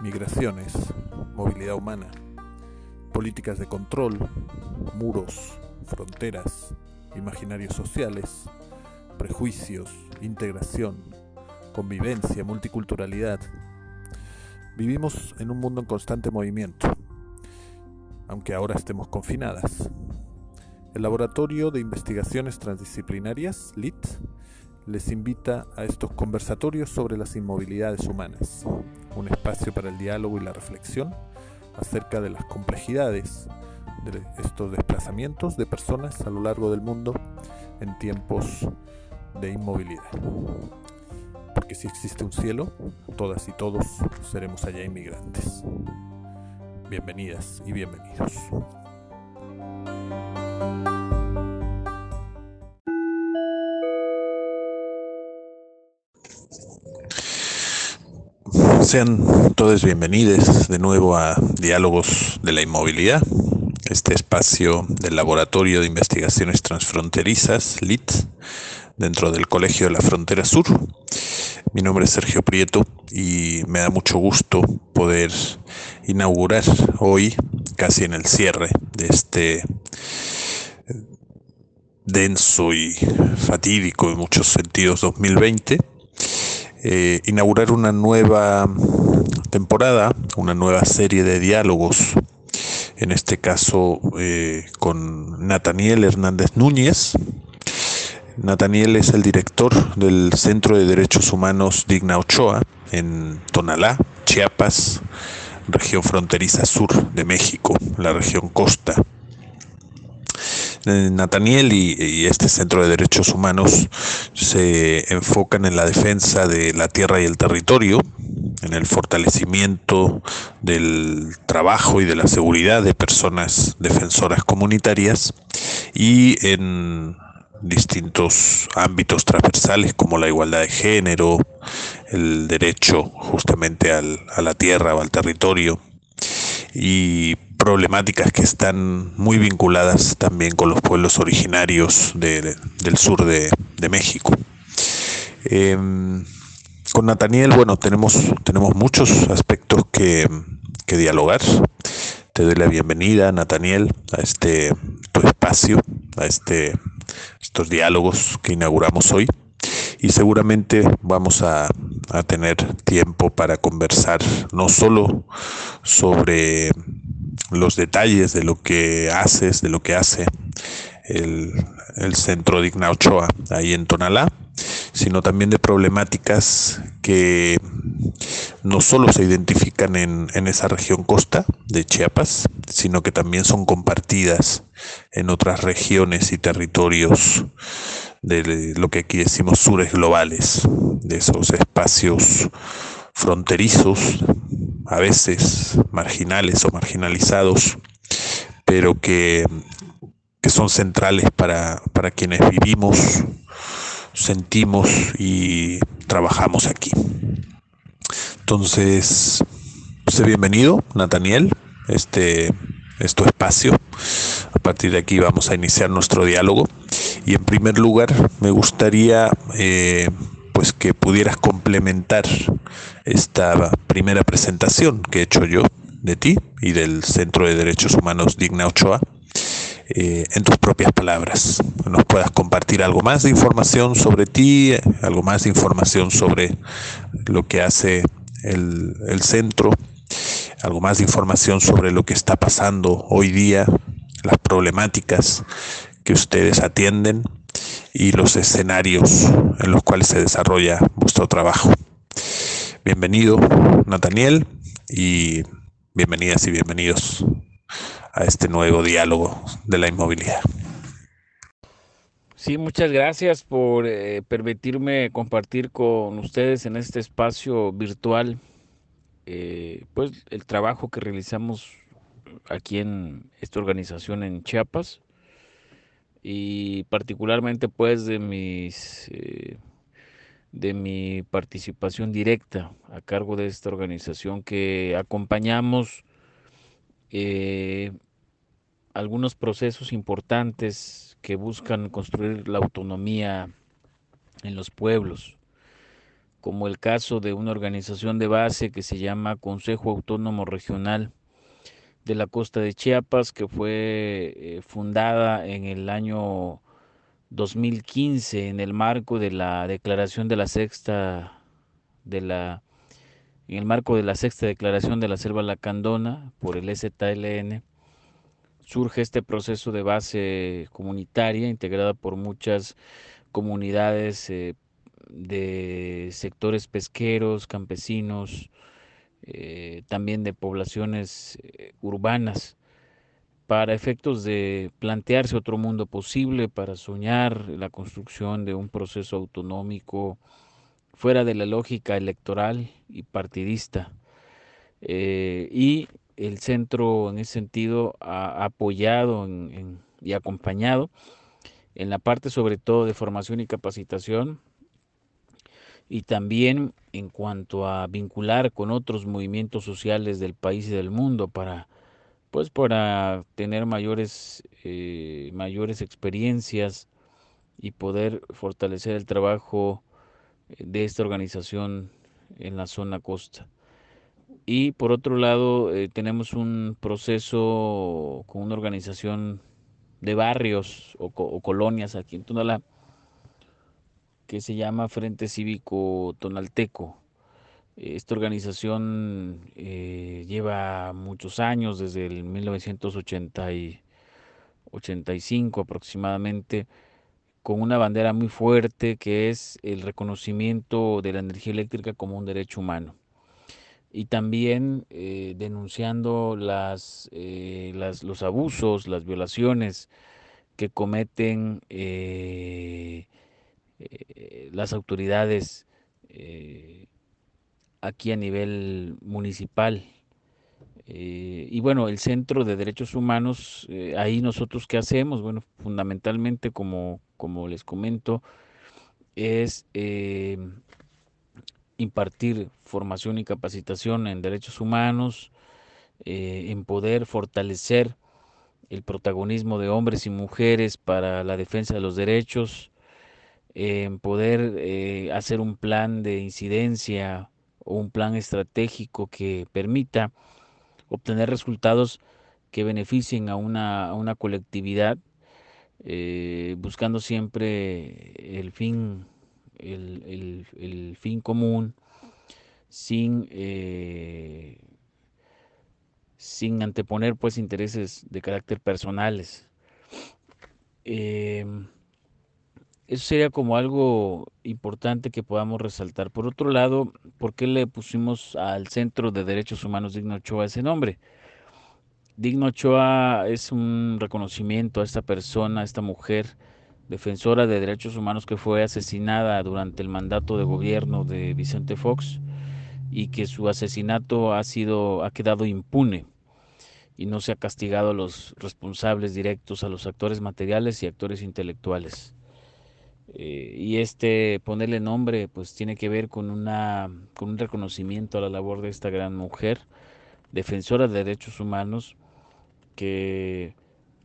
migraciones, movilidad humana, políticas de control, muros, fronteras, imaginarios sociales, prejuicios, integración, convivencia, multiculturalidad. Vivimos en un mundo en constante movimiento, aunque ahora estemos confinadas. El Laboratorio de Investigaciones Transdisciplinarias, LIT, les invita a estos conversatorios sobre las inmovilidades humanas, un espacio para el diálogo y la reflexión acerca de las complejidades de estos desplazamientos de personas a lo largo del mundo en tiempos de inmovilidad. Porque si existe un cielo, todas y todos seremos allá inmigrantes. Bienvenidas y bienvenidos. Sean todos bienvenidos de nuevo a Diálogos de la Inmovilidad, este espacio del Laboratorio de Investigaciones Transfronterizas, LIT, dentro del Colegio de la Frontera Sur. Mi nombre es Sergio Prieto y me da mucho gusto poder inaugurar hoy, casi en el cierre de este denso y fatídico en muchos sentidos 2020, eh, inaugurar una nueva temporada, una nueva serie de diálogos, en este caso eh, con Nathaniel Hernández Núñez. Nathaniel es el director del Centro de Derechos Humanos Digna Ochoa en Tonalá, Chiapas, región fronteriza sur de México, la región costa. Eh, Nathaniel y, este Centro de Derechos Humanos se enfocan en la defensa de la tierra y el territorio, en el fortalecimiento del trabajo y de la seguridad de personas defensoras comunitarias y en distintos ámbitos transversales como la igualdad de género, el derecho justamente a la tierra o al territorio. Y problemáticas que están muy vinculadas también con los pueblos originarios del sur de, México. Em, con Nathaniel, bueno, tenemos, tenemos muchos aspectos que, dialogar. Te doy la bienvenida, Nathaniel, a este tu espacio, a este, estos diálogos que inauguramos hoy. Y seguramente vamos a, a tener tiempo para conversar no solo sobre los detalles de lo que haces, de lo que hace el, centro Digna Ochoa ahí en Tonalá, sino también de problemáticas que no solo se identifican en, en, esa región costa de Chiapas, sino que también son compartidas en otras regiones y territorios de lo que aquí decimos sures globales, de esos espacios fronterizos, a veces marginales o marginalizados, pero que, son centrales para, para quienes vivimos, sentimos y trabajamos aquí. Entonces, sé bienvenido, Nathaniel, este es espacio. A partir de aquí vamos a iniciar nuestro diálogo. Y en primer lugar, me gustaría eh, pues que pudieras complementar esta primera presentación que he hecho yo de ti y del Centro de Derechos Humanos Digna Ochoa eh, en tus propias palabras. Nos puedas compartir algo más de información sobre ti, algo más de información sobre lo que hace el, el centro, algo más de información sobre lo que está pasando hoy día, las problemáticas que ustedes atienden y los escenarios en los cuales se desarrolla vuestro trabajo. Bienvenido, Nathaniel, y bienvenidas y bienvenidos a este nuevo diálogo de la inmovilidad. Sí, muchas gracias por eh, permitirme compartir con ustedes en este espacio virtual eh, pues el trabajo que realizamos aquí en esta organización en Chiapas y particularmente pues de mis eh, de mi participación directa a cargo de esta organización que acompañamos eh, algunos procesos importantes que buscan construir la autonomía en los pueblos. como el caso de una organización de base que se llama Consejo Autónomo Regional de la Costa de Chiapas, que fue eh, fundada en el año 2015 en el marco de la declaración de la sexta de la en el marco de la sexta declaración de la selva lacandona por el STLN surge este proceso de base comunitaria integrada por muchas comunidades eh, de sectores pesqueros, campesinos, eh, también de poblaciones eh, urbanas, para efectos de plantearse otro mundo posible, para soñar la construcción de un proceso autonómico fuera de la lógica electoral y partidista. Eh, y el centro en ese sentido ha apoyado y acompañado en la parte sobre todo de formación y capacitación y también en cuanto a vincular con otros movimientos sociales del país y del mundo para pues para tener mayores eh, mayores experiencias y poder fortalecer el trabajo eh, de esta organización en la zona costa. Y por otro lado, eh, tenemos un proceso con una organización de barrios o, o colonias aquí en Tonalá, que se llama Frente Cívico Tonalteco. Esta organización eh, lleva muchos años, desde el 1985 aproximadamente, con una bandera muy fuerte que es el reconocimiento de la energía eléctrica como un derecho humano. Y también eh, denunciando eh, las, los abusos, las violaciones que cometen las autoridades eh, aquí a nivel municipal. Eh, y bueno, el Centro de Derechos Humanos, ahí nosotros qué hacemos? Bueno, fundamentalmente, como, como les comento, es impartir formación y capacitación en derechos humanos, en poder fortalecer el protagonismo de hombres y mujeres para la defensa de los derechos, en poder eh, hacer un plan de incidencia o un plan estratégico que permita obtener resultados que beneficien a una, una colectividad, eh, buscando siempre el fin, el, fin común, sin, eh, sin anteponer pues intereses de carácter personales. Eso sería como algo importante que podamos resaltar. Por otro lado, ¿por qué le pusimos al Centro de Derechos Humanos Digno Ochoa ese nombre? Digno Ochoa es un reconocimiento a esta persona, a esta mujer defensora de derechos humanos que fue asesinada durante el mandato de gobierno de Vicente Fox y que su asesinato ha sido ha quedado impune y no se ha castigado a los responsables directos, a los actores materiales y actores intelectuales. Eh, y este ponerle nombre pues tiene que ver con, una, con un reconocimiento a la labor de esta gran mujer, defensora de derechos humanos, que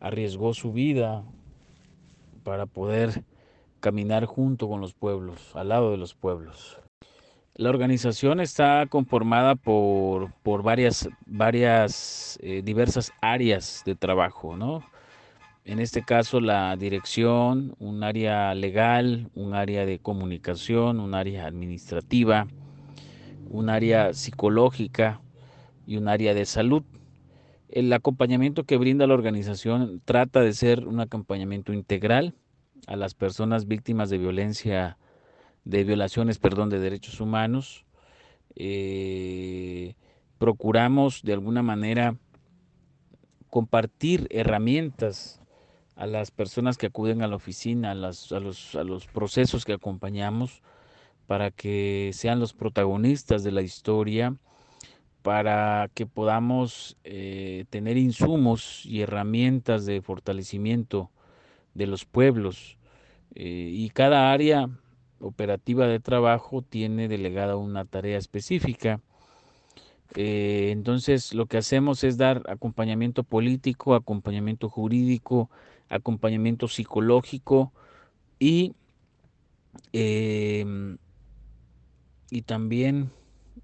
arriesgó su vida para poder caminar junto con los pueblos, al lado de los pueblos. La organización está conformada por, por varias, varias eh, diversas áreas de trabajo, ¿no? En este caso la dirección, un área legal, un área de comunicación, un área administrativa, un área psicológica y un área de salud. El acompañamiento que brinda la organización trata de ser un acompañamiento integral a las personas víctimas de violencia, de violaciones, perdón, de derechos humanos. Eh, procuramos de alguna manera compartir herramientas a las personas que acuden a la oficina, a, los, a los procesos que acompañamos, para que sean los protagonistas de la historia, para que podamos eh, tener insumos y herramientas de fortalecimiento de los pueblos. Eh, y cada área operativa de trabajo tiene delegada una tarea específica. Eh, entonces lo que hacemos es dar acompañamiento político, acompañamiento jurídico, acompañamiento psicológico y em, y también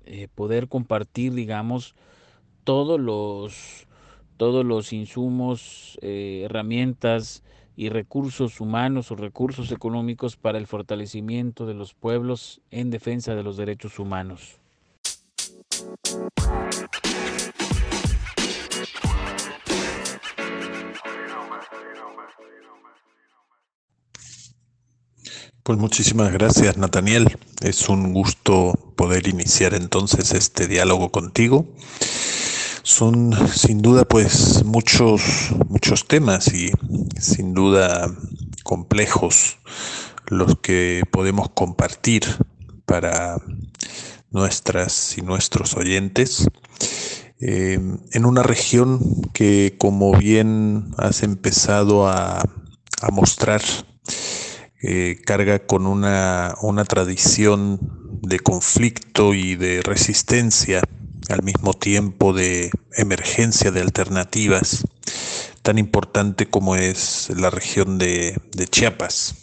eh, poder compartir, digamos, todos los, todos los insumos, eh, herramientas y recursos humanos o recursos económicos para el fortalecimiento de los pueblos en defensa de los derechos humanos. Pues muchísimas gracias, Nathaniel. Es un gusto poder iniciar entonces este diálogo contigo. Son sin duda pues muchos muchos temas y sin duda complejos los que podemos compartir para nuestras y nuestros oyentes eh, en una región que como bien has empezado a, a mostrar eh, carga con una, una tradición de conflicto y de resistencia, al mismo tiempo de emergencia de alternativas, tan importante como es la región de, Chiapas.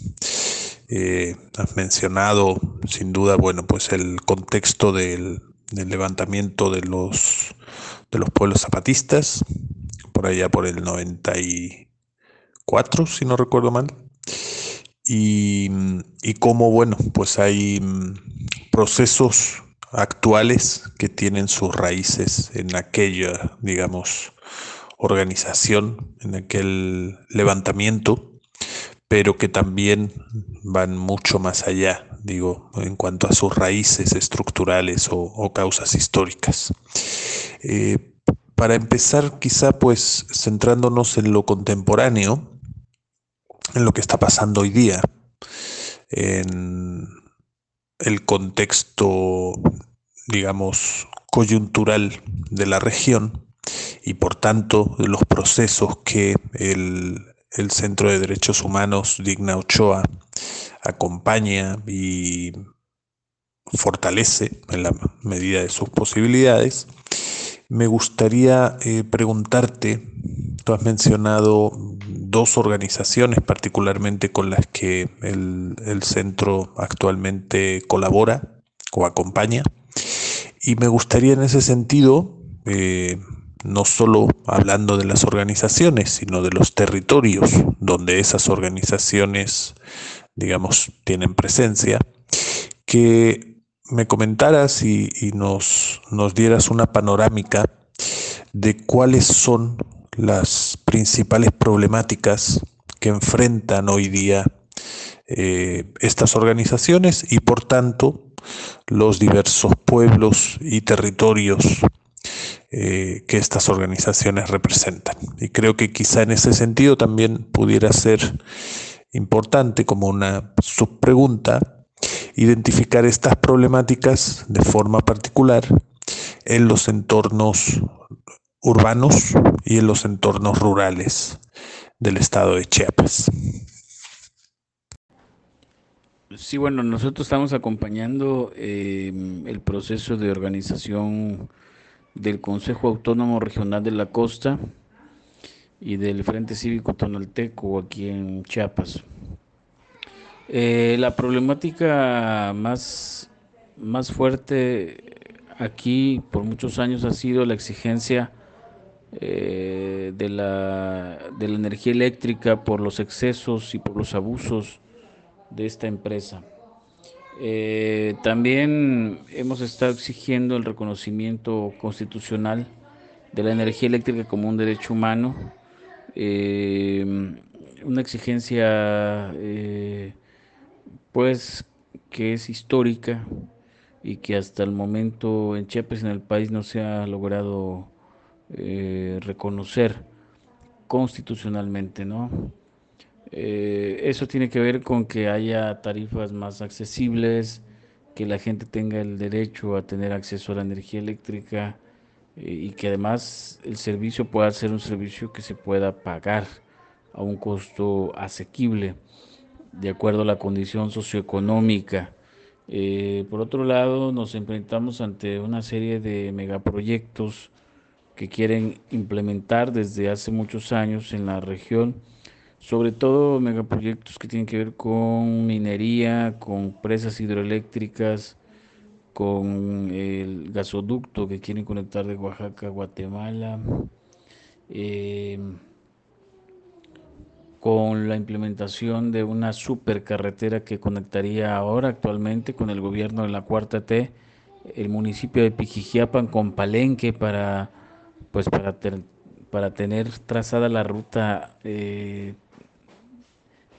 Eh, has mencionado, sin duda, bueno, pues el contexto del, del, levantamiento de los, de los pueblos zapatistas, por allá por el 94, si no recuerdo mal y, cómo, bueno, pues hay mm, procesos actuales que tienen sus raíces en aquella, digamos, organización, en aquel levantamiento, pero que también van mucho más allá, digo, en cuanto a sus raíces estructurales o, causas históricas. Eh, para empezar, quizá pues centrándonos en lo contemporáneo, en lo que está pasando hoy día, en el contexto, digamos, coyuntural de la región y por tanto de los procesos que el, Centro de Derechos Humanos Digna Ochoa acompaña y fortalece en la medida de sus posibilidades. Me gustaría eh, preguntarte, tú has mencionado dos organizaciones particularmente con las que el, centro actualmente colabora o acompaña. Y me gustaría en ese sentido, eh, no solo hablando de las organizaciones, sino de los territorios donde esas organizaciones, digamos, tienen presencia, que me comentaras y, y nos, nos dieras una panorámica de cuáles son las principales problemáticas que enfrentan hoy día eh, estas organizaciones y por tanto los diversos pueblos y territorios eh, que estas organizaciones representan. Y creo que quizá en ese sentido también pudiera ser importante como una subpregunta identificar estas problemáticas de forma particular en los entornos urbanos y en los entornos rurales del estado de Chiapas. Sí, bueno, nosotros estamos acompañando em, el proceso de organización del Consejo Autónomo Regional de la Costa y del Frente Cívico Tonalteco aquí en Chiapas. Eh, la problemática más, más fuerte aquí por muchos años ha sido la exigencia eh, de, la, de la energía eléctrica por los excesos y por los abusos de esta empresa. Eh, también hemos estado exigiendo el reconocimiento constitucional de la energía eléctrica como un derecho humano, eh, una exigencia pues que es histórica y que hasta el momento en Chiapas en el país no se ha logrado eh, reconocer constitucionalmente, ¿no? Eh, eso tiene que ver con que haya tarifas más accesibles, que la gente tenga el derecho a tener acceso a la energía eléctrica eh, y que además el servicio pueda ser un servicio que se pueda pagar a un costo asequible de acuerdo a la condición socioeconómica. por otro lado, nos enfrentamos ante una serie de megaproyectos que quieren implementar desde hace muchos años en la región, sobre todo megaproyectos que tienen que ver con minería, con presas hidroeléctricas, con el gasoducto que quieren conectar de Oaxaca a Guatemala, eh, con la implementación de una supercarretera que conectaría ahora actualmente con el gobierno de la Cuarta T el municipio de Pijijiapan con Palenque para pues para, para tener trazada la ruta eh,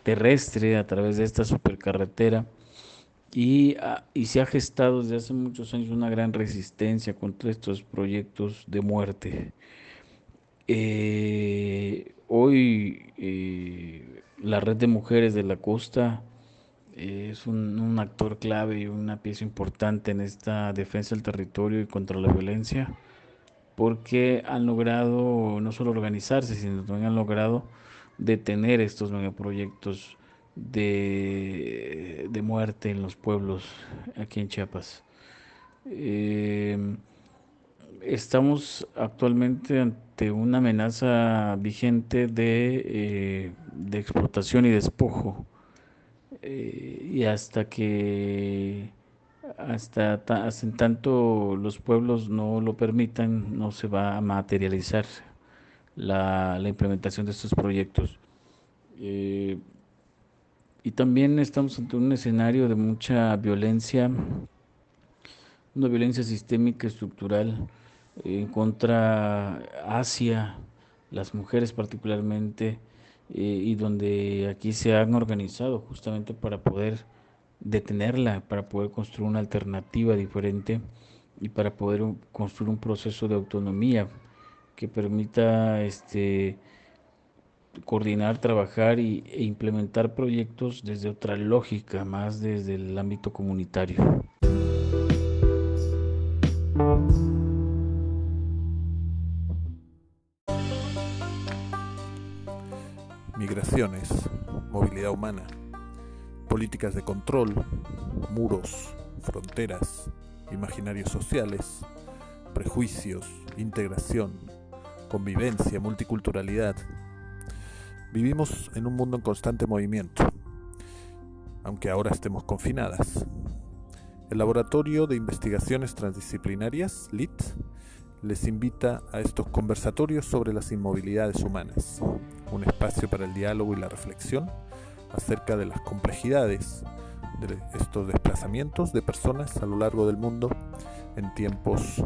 terrestre a través de esta supercarretera y, ah, y, se ha gestado desde hace muchos años una gran resistencia contra estos proyectos de muerte. Eh, hoy eh, la red de mujeres de la costa es un, actor clave y una pieza importante en esta defensa del territorio y contra la violencia, porque han logrado no solo organizarse, sino también han logrado detener estos megaproyectos de, de muerte en los pueblos aquí en Chiapas. Estamos actualmente ante una amenaza vigente de, eh, explotación y despojo. Eh, y hasta que hasta, hasta, en tanto los pueblos no lo permitan, no se va a materializar la, implementación de estos proyectos. Eh, y también estamos ante un escenario de mucha violencia, una violencia sistémica estructural en contra hacia las mujeres particularmente eh, y donde aquí se han organizado justamente para poder detenerla, para poder construir una alternativa diferente y para poder construir un proceso de autonomía que permita este coordinar, trabajar y, e implementar proyectos desde otra lógica, más desde el ámbito comunitario. Políticas de control, muros, fronteras, imaginarios sociales, prejuicios, integración, convivencia, multiculturalidad. Vivimos en un mundo en constante movimiento, aunque ahora estemos confinadas. El Laboratorio de Investigaciones Transdisciplinarias, LIT, les invita a estos conversatorios sobre las inmovilidades humanas, un espacio para el diálogo y la reflexión acerca de las complejidades de estos desplazamientos de personas a lo largo del mundo en tiempos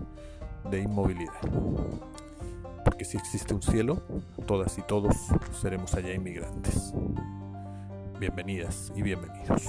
de inmovilidad. Porque si existe un cielo, todas y todos seremos allá inmigrantes. Bienvenidas y bienvenidos.